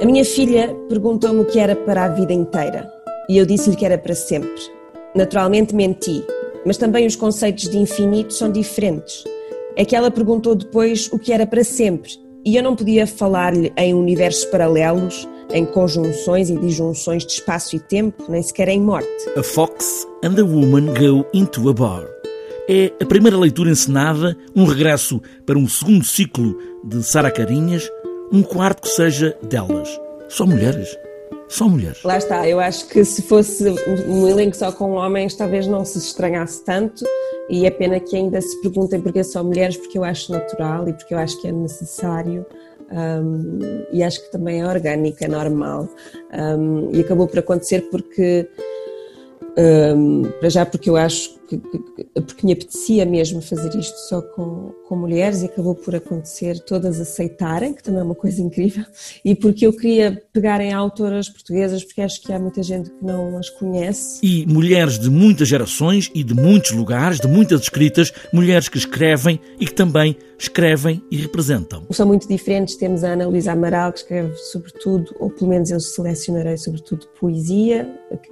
A minha filha perguntou-me o que era para a vida inteira e eu disse-lhe que era para sempre. Naturalmente menti, mas também os conceitos de infinito são diferentes. É que ela perguntou depois o que era para sempre e eu não podia falar-lhe em universos paralelos, em conjunções e disjunções de espaço e tempo, nem sequer em morte. A Fox and the Woman Go into a Bar. É a primeira leitura encenada, um regresso para um segundo ciclo de Sara Carinhas, um quarto que seja delas. Só mulheres. Só mulheres. Lá está, eu acho que se fosse um elenco só com homens, talvez não se estranhasse tanto. E é pena que ainda se perguntem porque só mulheres, porque eu acho natural e porque eu acho que é necessário. Um, e acho que também é orgânico, é normal. Um, e acabou por acontecer porque um, para já porque eu acho porque me apetecia mesmo fazer isto só com, com mulheres e acabou por acontecer todas aceitarem, que também é uma coisa incrível, e porque eu queria pegar em autoras portuguesas, porque acho que há muita gente que não as conhece. E mulheres de muitas gerações e de muitos lugares, de muitas escritas, mulheres que escrevem e que também escrevem e representam. São muito diferentes, temos a Ana Luísa Amaral, que escreve sobretudo, ou pelo menos eu selecionarei sobretudo poesia,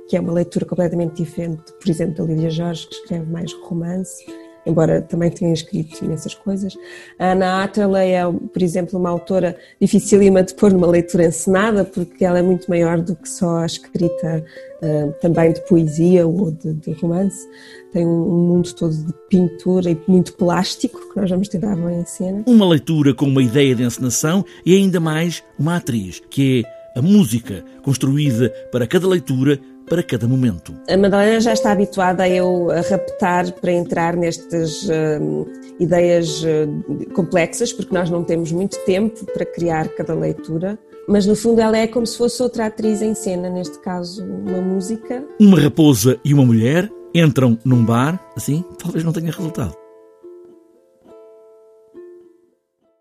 que é uma leitura completamente diferente, por exemplo, da Lídia Jorge, que escreve mais romance, embora também tenha escrito imensas coisas. A Ana Atterley é, por exemplo, uma autora dificílima de pôr numa leitura encenada, porque ela é muito maior do que só a escrita uh, também de poesia ou de, de romance. Tem um, mundo todo de pintura e muito plástico, que nós vamos tentar ver em cena. Uma leitura com uma ideia de encenação e ainda mais uma atriz, que é a música, construída para cada leitura para cada momento. A Madalena já está habituada a eu a raptar para entrar nestas uh, ideias uh, complexas, porque nós não temos muito tempo para criar cada leitura. Mas no fundo ela é como se fosse outra atriz em cena, neste caso uma música. Uma raposa e uma mulher entram num bar, assim, talvez não tenha resultado.